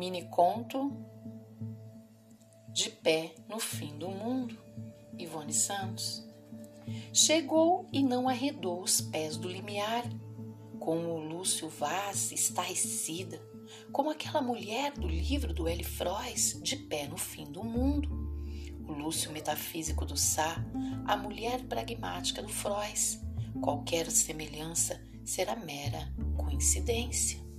Mini conto De pé no fim do mundo, Ivone Santos. Chegou e não arredou os pés do limiar, como o Lúcio Vaz estarrecida, como aquela mulher do livro do L. Frois, de pé no fim do mundo. O Lúcio metafísico do Sá, a mulher pragmática do Frois. Qualquer semelhança será mera coincidência.